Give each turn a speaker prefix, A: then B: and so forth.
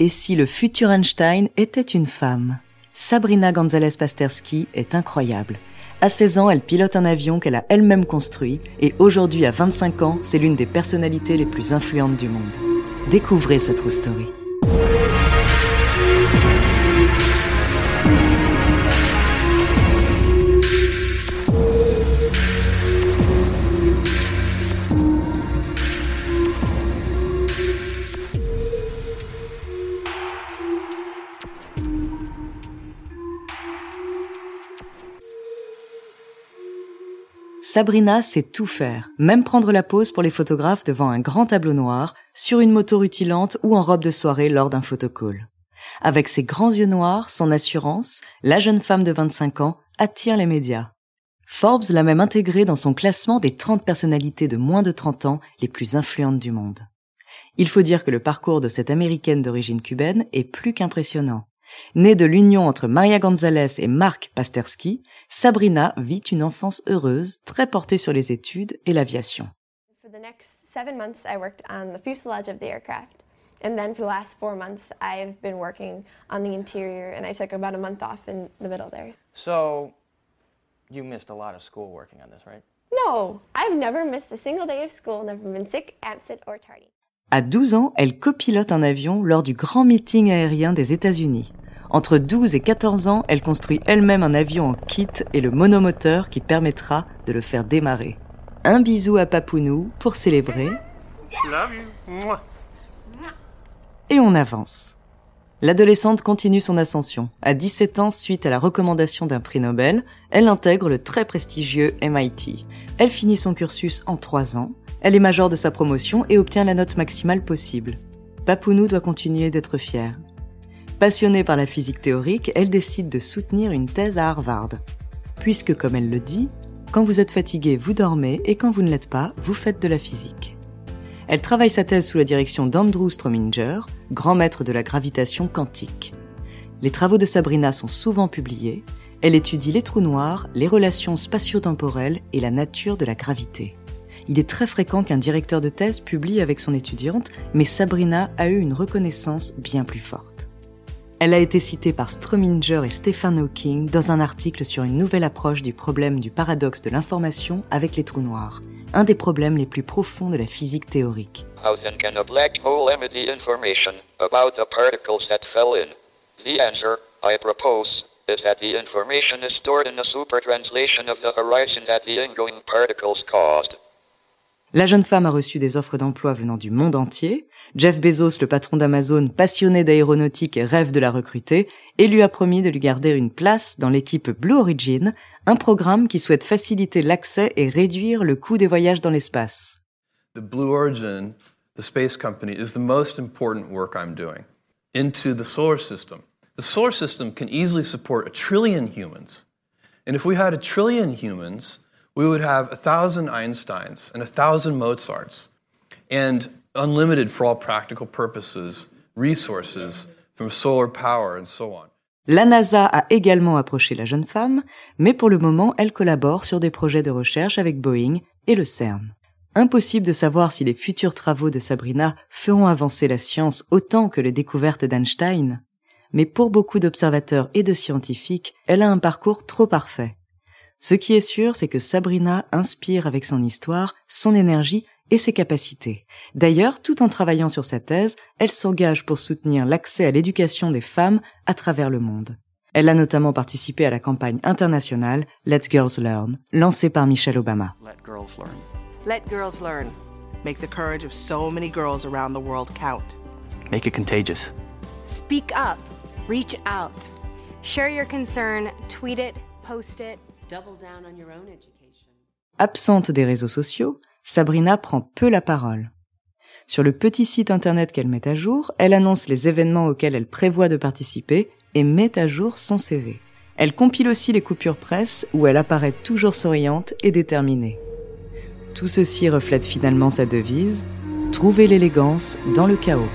A: Et si le futur Einstein était une femme? Sabrina González Pasterski est incroyable. À 16 ans, elle pilote un avion qu'elle a elle-même construit et aujourd'hui, à 25 ans, c'est l'une des personnalités les plus influentes du monde. Découvrez cette true story. Sabrina sait tout faire, même prendre la pose pour les photographes devant un grand tableau noir, sur une moto rutilante ou en robe de soirée lors d'un photocall. Avec ses grands yeux noirs, son assurance, la jeune femme de 25 ans attire les médias. Forbes l'a même intégrée dans son classement des 30 personnalités de moins de 30 ans les plus influentes du monde. Il faut dire que le parcours de cette américaine d'origine cubaine est plus qu'impressionnant. Née de l'union entre Maria Gonzalez et Mark Pasterski, Sabrina vit une enfance heureuse, très portée sur les études et l'aviation.
B: For the next seven months, I worked on the fuselage of the aircraft. And then for the last four months, I've been working on the interior, and I took about a month off in the middle there.
C: So, you missed a lot of school working on this, right?
B: No, I've never missed a single day of school, never been sick, absent, or tardy.
A: À 12 ans, elle copilote un avion lors du grand meeting aérien des États-Unis. Entre 12 et 14 ans, elle construit elle-même un avion en kit et le monomoteur qui permettra de le faire démarrer. Un bisou à Papounou pour célébrer. Et on avance. L'adolescente continue son ascension. À 17 ans, suite à la recommandation d'un prix Nobel, elle intègre le très prestigieux MIT. Elle finit son cursus en 3 ans. Elle est major de sa promotion et obtient la note maximale possible. Papounou doit continuer d'être fière. Passionnée par la physique théorique, elle décide de soutenir une thèse à Harvard. Puisque, comme elle le dit, quand vous êtes fatigué, vous dormez, et quand vous ne l'êtes pas, vous faites de la physique. Elle travaille sa thèse sous la direction d'Andrew Strominger, grand maître de la gravitation quantique. Les travaux de Sabrina sont souvent publiés. Elle étudie les trous noirs, les relations spatio-temporelles et la nature de la gravité. Il est très fréquent qu'un directeur de thèse publie avec son étudiante, mais Sabrina a eu une reconnaissance bien plus forte. Elle a été citée par Strominger et Stephen Hawking dans un article sur une nouvelle approche du problème du paradoxe de l'information avec les trous noirs, un des problèmes les plus profonds de la physique théorique.
D: How then can a black hole emit information about the particles that fell in? The answer, I propose, is that the information is stored in a supertranslation of the horizon that the ingoing particles caused.
A: La jeune femme a reçu des offres d'emploi venant du monde entier. Jeff Bezos, le patron d'Amazon, passionné d'aéronautique et rêve de la recruter, et lui a promis de lui garder une place dans l'équipe Blue Origin, un programme qui souhaite faciliter l'accès et réduire le coût des voyages dans l'espace.
E: The Blue Origin, the space company, is the most important work I'm doing into the solar system. The solar system can easily support a trillion humans. And if we had a trillion humans, we would have a thousand Einsteins and a thousand Mozarts and unlimited, for all practical purposes, resources from solar power and so on.
A: La NASA a également approché la jeune femme, mais pour le moment, elle collabore sur des projets de recherche avec Boeing et le CERN. Impossible de savoir si les futurs travaux de Sabrina feront avancer la science autant que les découvertes d'Einstein. Mais pour beaucoup d'observateurs et de scientifiques, elle a un parcours trop parfait. Ce qui est sûr, c'est que Sabrina inspire avec son histoire, son énergie et ses capacités. D'ailleurs, tout en travaillant sur sa thèse, elle s'engage pour soutenir l'accès à l'éducation des femmes à travers le monde. Elle a notamment participé à la campagne internationale Let's Girls Learn, lancée par Michelle Obama.
F: Let girls learn.
G: Let girls learn. Make the courage of so many girls around the world count.
F: Make it contagious.
H: Speak up. Reach out. Share your concern. Tweet it. Post it.
A: Absente des réseaux sociaux, Sabrina prend peu la parole. Sur le petit site internet qu'elle met à jour, elle annonce les événements auxquels elle prévoit de participer et met à jour son CV. Elle compile aussi les coupures presse où elle apparaît toujours souriante et déterminée. Tout ceci reflète finalement sa devise Trouver l'élégance dans le chaos.